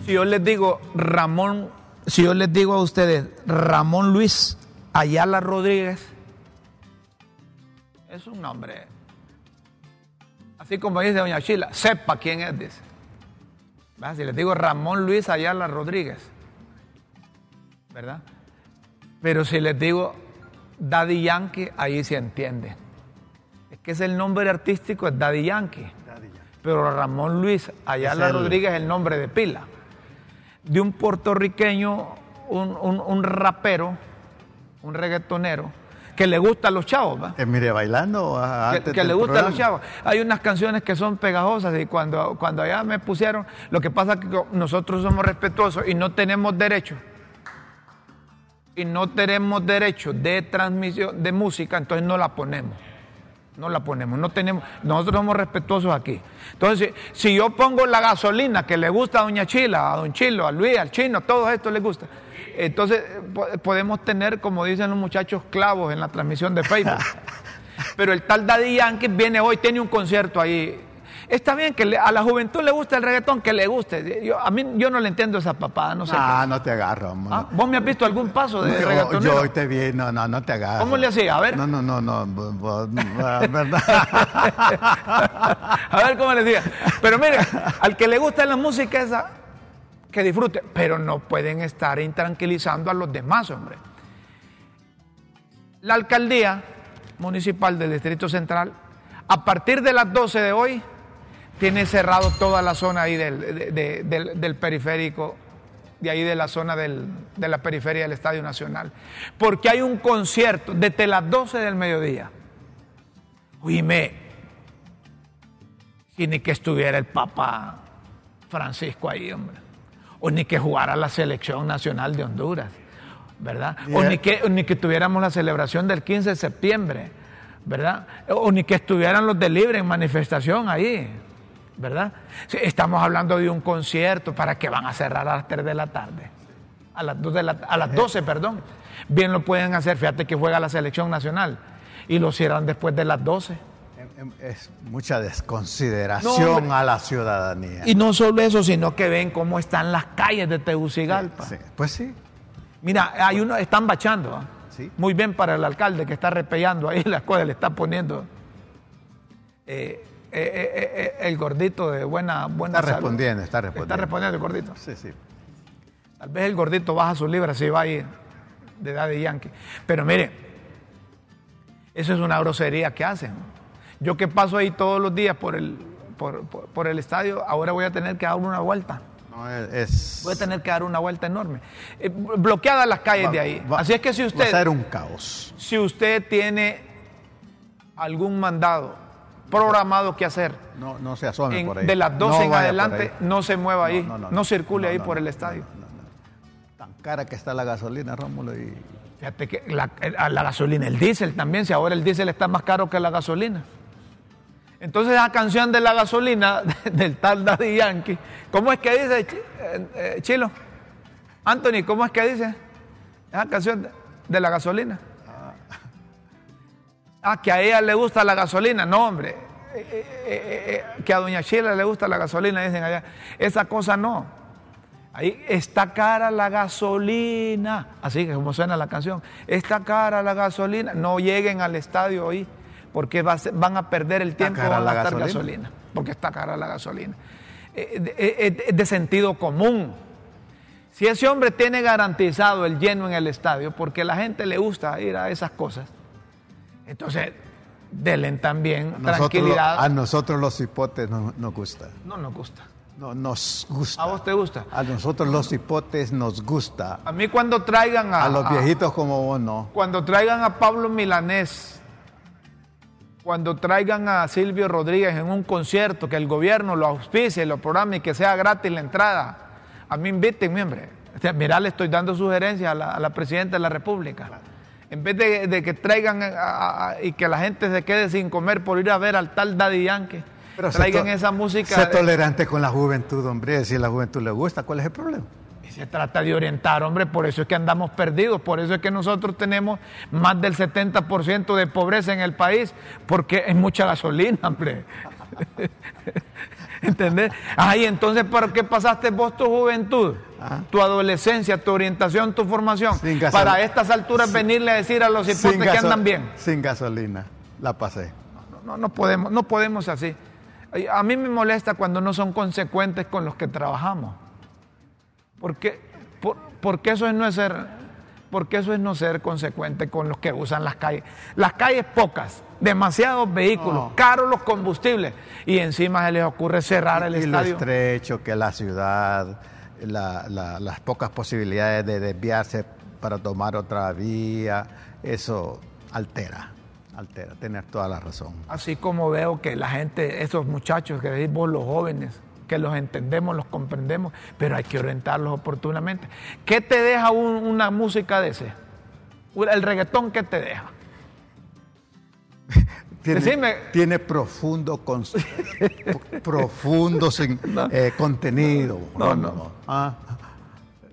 Si yo les digo Ramón, si yo les digo a ustedes Ramón Luis Ayala Rodríguez, es un nombre. Así como dice Doña Chila, sepa quién es, dice. Si les digo Ramón Luis Ayala Rodríguez, ¿verdad? Pero si les digo Daddy Yankee, ahí se entiende. Es que es el nombre artístico, es Daddy Yankee. Pero Ramón Luis Ayala Es el- Rodríguez es el nombre de pila. De un puertorriqueño, un, un- un rapero, un reggaetonero, que le gusta a los chavos, ¿va? Eh, mire, bailando ah, que, antes que del le gusta a los chavos. Hay unas canciones que son pegajosas y cuando, cuando allá me pusieron, lo que pasa es que nosotros somos respetuosos y no tenemos derecho. Y no tenemos derecho de transmisión de música, entonces no la ponemos. No la ponemos, no tenemos, nosotros somos respetuosos aquí. Entonces, si, yo pongo la gasolina que le gusta a Doña Chila, a Don Chilo, a Luis, al Chino, a todos estos les gusta. Entonces, po- podemos tener, como dicen los muchachos, clavos en la transmisión de Facebook. Pero el tal Daddy Yankee viene hoy, tiene un concierto ahí. Está bien que a la juventud le gusta el reggaetón, que le guste. Yo, a mí yo no le entiendo esa papada, no sé. Ah, qué. no te agarro. Ah, ¿Vos me has visto algún paso de yo, reggaetonero? yo hoy te vi, no, no, no te agarro. ¿Cómo le hacía? A ver. No, no, no, no, ¿verdad? a ver cómo le decía. Pero mire, al que le gusta la música esa, que disfrute. Pero no pueden estar intranquilizando a los demás, hombre. La alcaldía municipal del Distrito Central, a partir de las 12 de hoy, tiene cerrado toda la zona ahí del, de- de- del- del periférico, de ahí de la zona del- de la periferia del Estadio Nacional. Porque hay un concierto desde las 12 del mediodía. Oíme, y ni que estuviera el Papa Francisco ahí, hombre. O ni que jugara la selección nacional de Honduras, ¿verdad? O ni que, ni que tuviéramos la celebración del 15 de septiembre, ¿verdad? O ni que estuvieran los de Libre en manifestación ahí, ¿verdad? Estamos hablando de un concierto para que van a cerrar a las 3 de la tarde. A las, 2 de la- a las 12, perdón. Bien lo pueden hacer, fíjate que juega la selección nacional y lo cierran después de las 12. Em, Es mucha desconsideración a la ciudadanía. Y no solo eso, sino que ven cómo están las calles de Tegucigalpa. Sí, Pues sí. Mira, hay uno, están bachando. ¿ah? Sí. Muy bien para el alcalde que está repellando ahí las cosas, le está poniendo eh, eh, eh, eh, el gordito de buena, buena Está salud. respondiendo, está respondiendo. Está respondiendo el gordito. Sí, sí. Tal vez el gordito baja su libra si va ahí de edad de Yankee. Pero mire, eso es una grosería que hacen. Yo que paso ahí todos los días por el, por, por- por el estadio, ahora voy a tener que dar una vuelta. No, es- Voy a tener que dar una vuelta enorme. Eh, bloqueadas las calles de ahí. va- Así es que si Va a usted, ser un caos. si usted tiene algún mandado programado que hacer No, no se asome en- por ahí. de las 12 No en adelante, no se mueva ahí, no, circule ahí por el estadio. Tan cara que está la gasolina, Rómulo. Y... Fíjate que la, a la gasolina, el diésel también, si ahora el diésel está más caro que la gasolina. Entonces la canción de la gasolina del tal Daddy Yankee, ¿cómo es que dice eh, eh, Chilo? Anthony, ¿cómo es que dice? Esa canción de la gasolina. Ah, que a ella le gusta la gasolina. No, hombre. eh, que a doña Sheila le gusta la gasolina, dicen allá. Esa cosa no. Ahí está cara la gasolina, así que como suena la canción, está cara la gasolina, no lleguen al estadio hoy, porque van a perder el tiempo cara a la gastar gasolina? gasolina, porque está cara la gasolina. Eh, de- eh, eh, sentido común. Si ese hombre tiene garantizado el lleno en el estadio, porque la gente le gusta ir a esas cosas, entonces denle también A nosotros, tranquilidad. a nosotros los hipotes no- nos gusta. No nos gusta. No, nos gusta. ¿A vos te gusta? A nosotros los hipotes nos gusta. A mí cuando traigan a, A los a- viejitos como vos no. cuando traigan a Pablo Milanés, cuando traigan a Silvio Rodríguez en un concierto, que el gobierno lo auspicie, lo programe y que sea gratis la entrada, a mí inviten, hombre. O sea, Mirá, le estoy dando sugerencias a la, a la presidenta de la República. En vez de, de que traigan a- a- a- y que la gente se quede sin comer por ir a ver al tal Daddy Yankee, Pero traigan to- esa música. Sé de- tolerante con la juventud, hombre. Si a la juventud le gusta, ¿cuál es el problema? Se trata de orientar, hombre, por eso es que andamos perdidos, por eso es que nosotros tenemos más del 70% de pobreza en el país, porque es mucha gasolina, hombre. ¿Entendés? Ay, entonces, ¿para qué pasaste vos tu juventud, Ah. tu adolescencia, tu orientación, tu formación? Sin Para estas alturas venirle a decir a los hipotes que andan bien. Sin gasolina. La pasé. No, no, no podemos, no podemos así. A mí me molesta cuando no son consecuentes con los que trabajamos. Porque, por- porque eso es no ser, porque eso es no ser consecuente con los que usan las calles. Las calles pocas, demasiados vehículos, caros los combustibles, y encima se les ocurre cerrar el y lo estadio. estrecho que la ciudad, la- la- las pocas posibilidades de desviarse para tomar otra vía, eso altera, altera, tener toda la razón. Así como veo que la gente, esos muchachos que decís vos, los jóvenes, que los entendemos, los comprendemos, pero hay que orientarlos oportunamente. ¿Qué te deja un- una música de ese? El reggaetón, ¿qué te deja? Tiene, tiene profundo, sin- eh, contenido. No, no. Ah,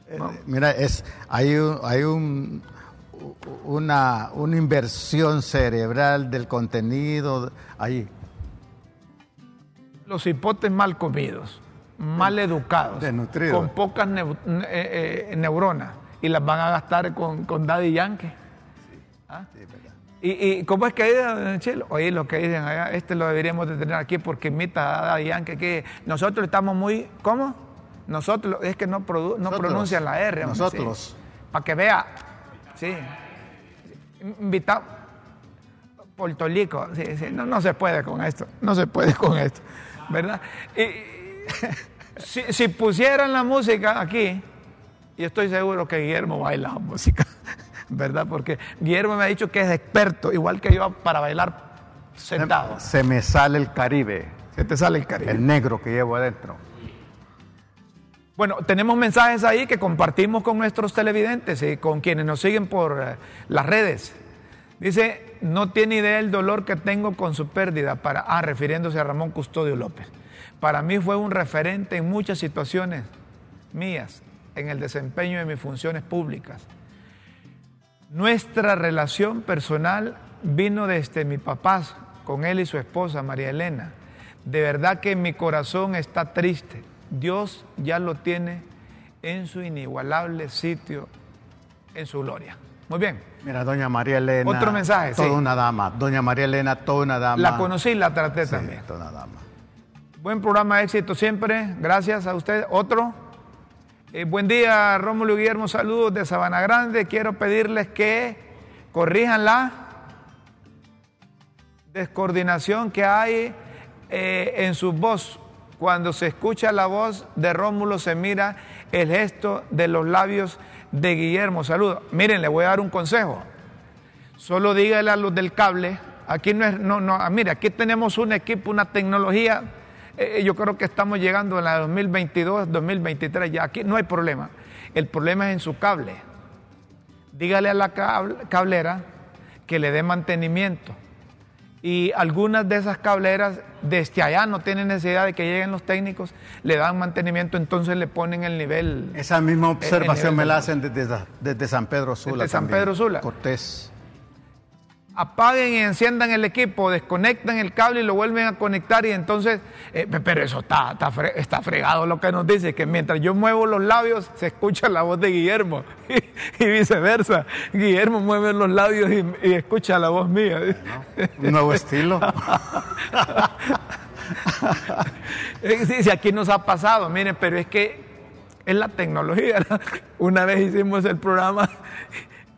eh, Mira, es, hay, un- hay un- una, una inversión cerebral del contenido ahí. Los hipotes mal comidos, mal educados, desnutridos. con pocas eh, eh, neuronas, y las van a gastar con, con Daddy Yankee. ¿Ah? ¿Y, ¿Y cómo es que dicen, Chelo? Oye, lo que dicen allá, este lo deberíamos de tener aquí porque imita a Yankee, que nosotros estamos muy, ¿cómo? Nosotros, es que no, produ- no Nosotros. pronuncian la R. hombre, Nosotros. Para que vea, sí. Invitado. Portolico, sí, sí, no, no se puede con esto, no se puede con esto, ¿verdad? Y, si, si pusieran la música aquí, y estoy seguro que Guillermo baila la música, ¿verdad? Porque Guillermo me ha dicho que es experto, igual que yo, para bailar sentado. Se me sale el Caribe, Se te sale el cariño. el negro que llevo adentro. Bueno, tenemos mensajes ahí que compartimos con nuestros televidentes y con quienes nos siguen por eh, las redes. Dice, no tiene idea el dolor que tengo con su pérdida, para, ah, refiriéndose a Ramón Custodio López. Para mí fue un referente en muchas situaciones mías, en el desempeño de mis funciones públicas. Nuestra relación personal vino desde mi papá, con él y su esposa, María Elena. De verdad que mi corazón está triste. Dios ya lo tiene en su inigualable sitio, en su gloria. Muy bien. Mira, doña María Elena. Otro mensaje, Toda sí. una dama. Doña María Elena, toda una dama. La conocí, la traté Sí, también. toda una dama. Buen programa, éxito siempre. Gracias a usted. Otro. Eh, buen día, Rómulo y Guillermo. Saludos de Sabana Grande. Quiero pedirles que corrijan la descoordinación que hay eh, en su voz. Cuando se escucha la voz de Rómulo, se mira el gesto de los labios de Guillermo. Saludos. Miren, le voy a dar un consejo. Solo dígale a los del cable, aquí no es, no, no, ah, aquí tenemos un equipo, una tecnología, eh, yo creo que estamos llegando en la 2022, 2023, ya aquí no hay problema. El problema es en su cable. Dígale a la cable- cablera que le dé mantenimiento. Y algunas de esas cableras desde allá no tienen necesidad de que lleguen los técnicos, le dan mantenimiento, entonces le ponen el nivel. Esa misma observación nivel me la hacen desde, desde San Pedro Sula. Desde San también. Pedro Sula. Cortés. Apaguen y enciendan el equipo, desconectan el cable y lo vuelven a conectar y entonces, eh, pero eso está, está, fregado lo que nos dice, que mientras yo muevo los labios se escucha la voz de Guillermo y, viceversa. Guillermo mueve los labios y, escucha la voz mía. nuevo estilo. sí, sí, aquí nos ha pasado, miren, pero es que es la tecnología. Una vez hicimos el programa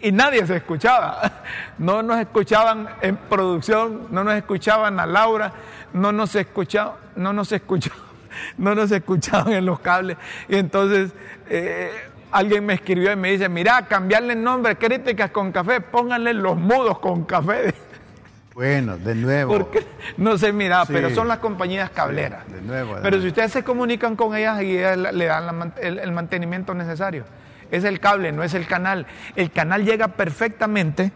y nadie se escuchaba. No nos escuchaban en producción, no nos escuchaban a Laura, no nos escuchaban, no nos escuchaban, no nos escuchaban en los cables. Y entonces eh, alguien me escribió y me dice, mira, cambiarle el nombre, críticas con café, pónganle los mudos con café. Bueno, de nuevo. Porque no sé, mira, pero son las compañías cableras. De nuevo. pero si ustedes se comunican con ellas y ellas le dan el mantenimiento necesario es el cable, no es el canal. El canal llega perfectamente,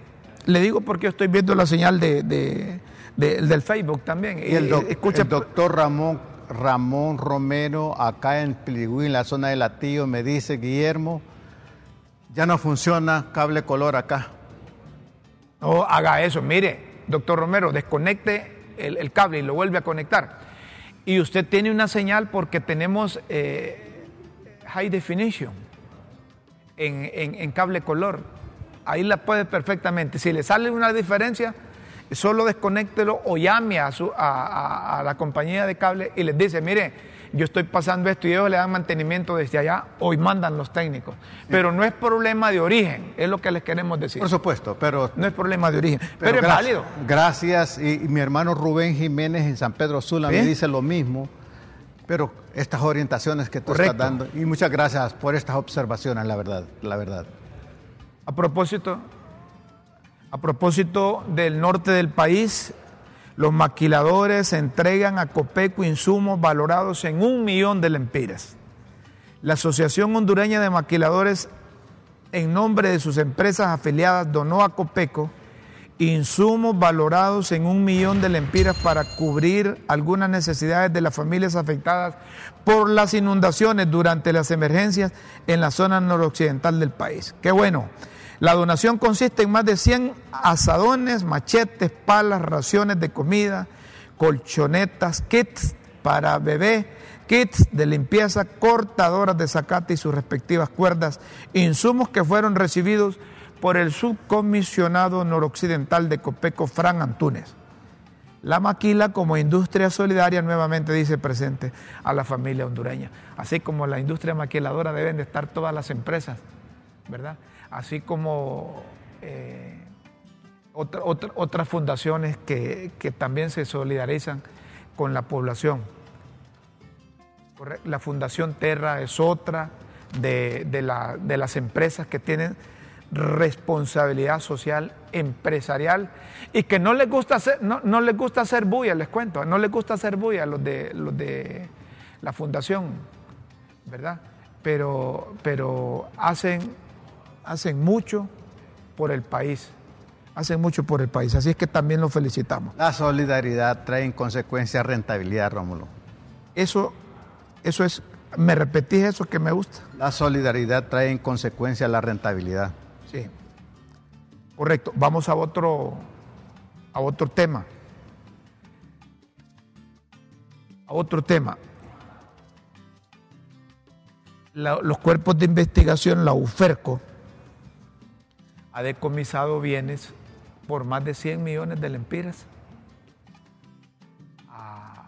le digo porque estoy viendo la señal de, del Facebook también. Y el, eh, doctor Ramón, Ramón Romero, acá en Piligüí, en la zona de Latillo, me dice, Guillermo, ya no funciona cable color acá. No haga eso, mire, doctor Romero, desconecte el, cable y lo vuelve a conectar. Y usted tiene una señal porque tenemos eh, high definition en, cable color. Ahí la puede perfectamente. Si le sale una diferencia, solo desconéctelo o llame a, su, a, la compañía de cable y les dice, mire, yo estoy pasando esto y ellos le dan mantenimiento desde allá, hoy mandan los técnicos. Pero no es problema de origen, es lo que les queremos decir. Por supuesto, pero... No es problema de origen, pero, es válido. Gracias, y, mi hermano Rubén Jiménez en San Pedro Sula me dice lo mismo pero estas orientaciones que tú estás dando, y muchas gracias por estas observaciones, la verdad, la verdad. A propósito, a propósito del norte del país, los maquiladores entregan a Copeco insumos valorados en un millón de lempiras. La Asociación Hondureña de Maquiladores, en nombre de sus empresas afiliadas, donó a Copeco insumos valorados en un millón de lempiras para cubrir algunas necesidades de las familias afectadas por las inundaciones durante las emergencias en la zona noroccidental del país. Qué bueno. La donación consiste en más de 100 asadones, machetes, palas, raciones de comida, colchonetas, kits para bebé, kits de limpieza, cortadoras de zacate y sus respectivas cuerdas, insumos que fueron recibidos por el subcomisionado noroccidental de Copeco, Fran Antúnez. La maquila como industria solidaria nuevamente dice presente a la familia hondureña. Así como la industria maquiladora deben de estar todas las empresas, ¿verdad? Así como eh, otras fundaciones que, también se solidarizan con la población. La Fundación Terra es otra de, de las empresas que tienen responsabilidad social empresarial y que no les gusta hacer, no, no les gusta hacer bulla, les cuento, no les gusta hacer bulla los de, los de la fundación, ¿verdad? Pero, pero hacen, hacen mucho por el país, hacen mucho por el país, así es que también los felicitamos. La solidaridad trae en consecuencia rentabilidad, Rómulo. Eso, eso es, me repetís eso que me gusta. La solidaridad trae en consecuencia la rentabilidad. Sí. Correcto. Vamos a otro, a otro tema. A otro tema. los cuerpos de investigación, la UFERCO, ha decomisado bienes por más de 100 millones de lempiras a,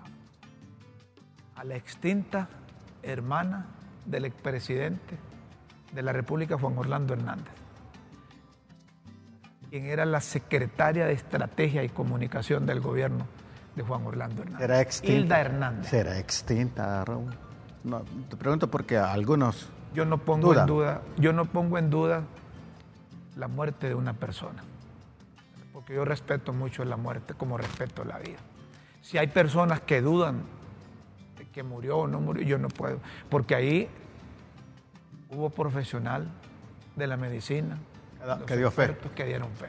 a la extinta hermana del expresidente de la República, Juan Orlando Hernández quien era la secretaria de Estrategia y Comunicación del gobierno de Juan Orlando Hernández. Era extinta. Hilda Hernández. Será extinta, Raúl. No, te pregunto porque algunos. Yo no pongo en duda, yo no pongo en duda la muerte de una persona. Porque yo respeto mucho la muerte como respeto la vida. Si hay personas que dudan de que murió o no murió, yo no puedo. Porque ahí hubo profesional de la medicina, que dio fe. Que dieron fe.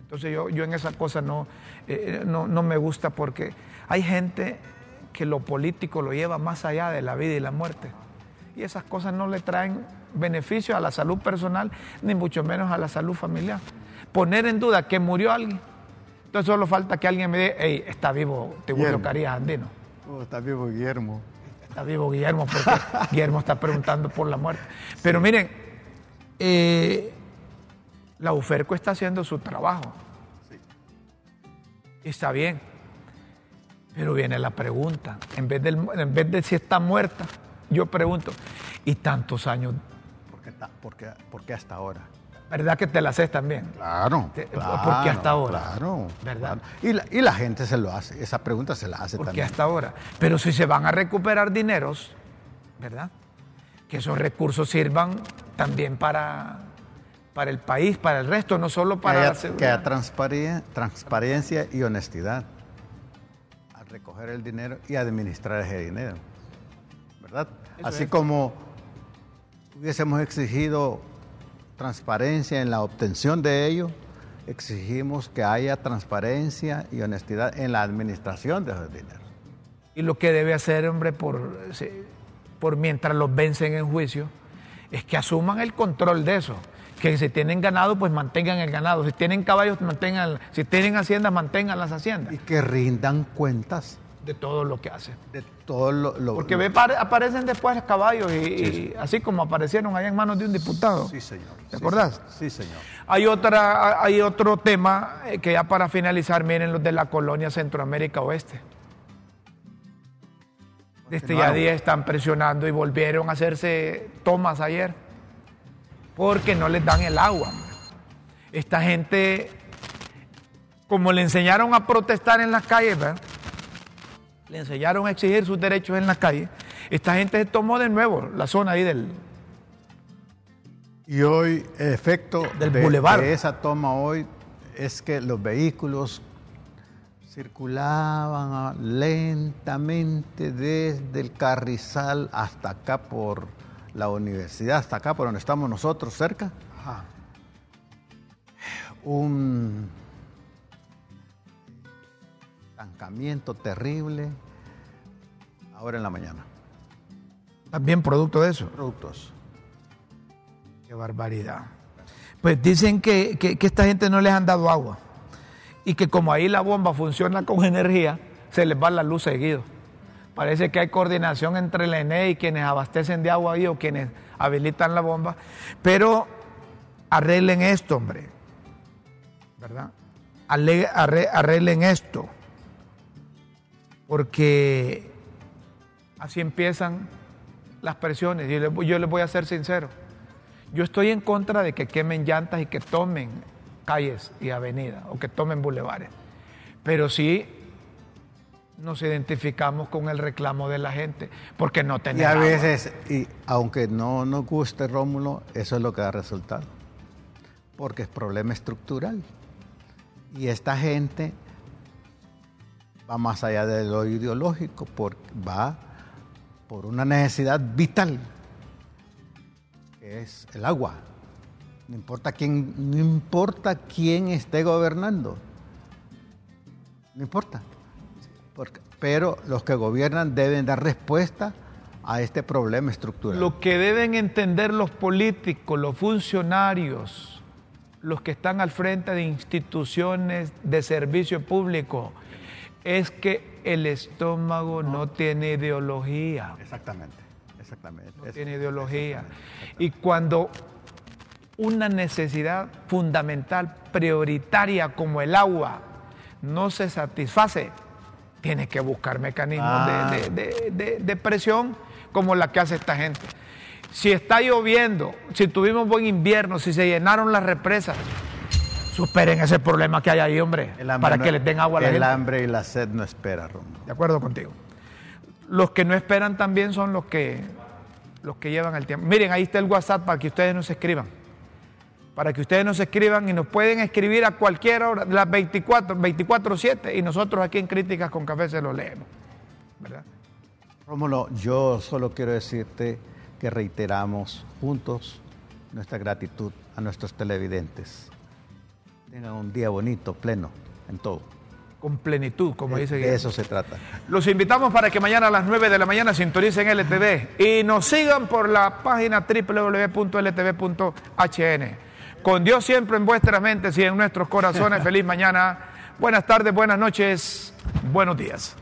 Entonces yo, yo en esas cosas no, eh, no, no me gusta porque hay gente que lo político lo lleva más allá de la vida y la muerte. Y esas cosas no le traen beneficio a la salud personal, ni mucho menos a la salud familiar. poner en duda que murió alguien. Entonces solo falta que alguien me diga, hey, está vivo Tiburcio. Carías Andino. Oh, está vivo Guillermo. Está vivo Guillermo porque Guillermo está preguntando por la muerte. Pero miren, eh, la UFERCO está haciendo su trabajo. Está bien. Pero viene la pregunta. En vez, del- en vez de si está muerta, yo pregunto, ¿y tantos años? ¿Por qué, ta- por qué- por qué hasta ahora? ¿Verdad que te la haces también? Claro, Te- claro. ¿por qué hasta ahora? Claro. ¿Verdad? claro. Y, la, y la gente se lo hace, esa pregunta se la hace Porque también. hasta ahora. Pero si se van a recuperar dineros, ¿verdad? Que esos recursos sirvan también para, para el país, para el resto, no solo que para la haya, seguridad. que haya transparencia, transparencia y honestidad al recoger el dinero y administrar ese dinero. ¿Verdad? Así como hubiésemos exigido transparencia en la obtención de ello, exigimos que haya transparencia y honestidad en la administración de esos dineros. Y lo que debe hacer, hombre, por, por mientras los vencen en juicio, es que asuman el control de eso. Que si tienen ganado, pues mantengan el ganado. Si tienen caballos, mantengan. Si tienen haciendas, mantengan las haciendas. Y que rindan cuentas De todo lo que hacen. de todo lo... lo- Porque lo- ve, pare- aparecen después caballos y, y así como aparecieron allá en manos de un diputado. Sí, señor. ¿Te Sí, acordás? señor. Sí, señor. Hay, otra, hay otro tema eh, que ya para finalizar, miren los de la colonia Centroamérica Oeste. Desde ya Continuaron. día están presionando y volvieron a hacerse tomas ayer porque no les dan el agua. Esta gente, como le enseñaron a protestar en las calles, ¿verdad? le enseñaron a exigir sus derechos en las calles, esta gente se tomó de nuevo la zona ahí del, Y hoy el efecto Del de, bulevar. de esa toma hoy es que los vehículos circulaban ah, lentamente desde el Carrizal hasta acá por la universidad, hasta acá por donde estamos nosotros, cerca. Un estancamiento terrible ahora en la mañana. también producto de eso. Productos. Qué barbaridad. Pues dicen que, que- que esta gente no les han dado agua y que como ahí la bomba funciona con energía, se les va la luz seguido. Parece que hay coordinación entre el ENE y quienes abastecen de agua ahí o quienes habilitan la bomba, pero arreglen esto, hombre. ¿Verdad? Arreglen esto. Porque así empiezan las presiones. Yo les voy a ser sincero. Yo estoy en contra de que quemen llantas y que tomen calles y avenidas o que tomen bulevares. Pero sí nos identificamos con el reclamo de la gente porque no Y tenemos a veces, y aunque no nos guste Rómulo, eso es lo que da resultado. Porque es problema estructural. Y esta gente va más allá de lo ideológico, porque va por una necesidad vital, que es el agua. No importa quién, no importa quién esté gobernando. No importa. Porque- pero los que gobiernan deben dar respuesta a este problema estructural. Lo que deben entender los políticos, los funcionarios, los que están al frente de instituciones de servicio público, es que el estómago no, tiene ideología. Exactamente, exactamente. No Es- tiene ideología. Y cuando una necesidad fundamental, prioritaria como el agua, no se satisface, tiene que buscar mecanismos Ah. de, de- de- de- de presión como la que hace esta gente. Si está lloviendo, si tuvimos buen invierno, si se llenaron las represas, superen ese problema que hay ahí, hombre, el para no- que les den agua a la El gente. hambre y la sed no espera, Romulo. De acuerdo contigo. Los que no esperan también son los que, los que llevan el tiempo. Miren, ahí está el WhatsApp para que ustedes nos escriban. Para que ustedes nos escriban y nos pueden escribir a cualquier hora, las 24, 24-7, y nosotros aquí en Críticas con Café se lo leemos. ¿Verdad? Rómulo, yo solo quiero decirte que reiteramos juntos nuestra gratitud a nuestros televidentes. Tengan un día bonito, pleno, en todo. Con plenitud, como de, dice de eso se trata. Los invitamos para que mañana a las 9 de la mañana sintonicen LTV y nos sigan por la página www.ltv.hn. Con Dios siempre en vuestras mentes y en nuestros corazones. Feliz mañana. Buenas tardes, buenas noches, buenos días.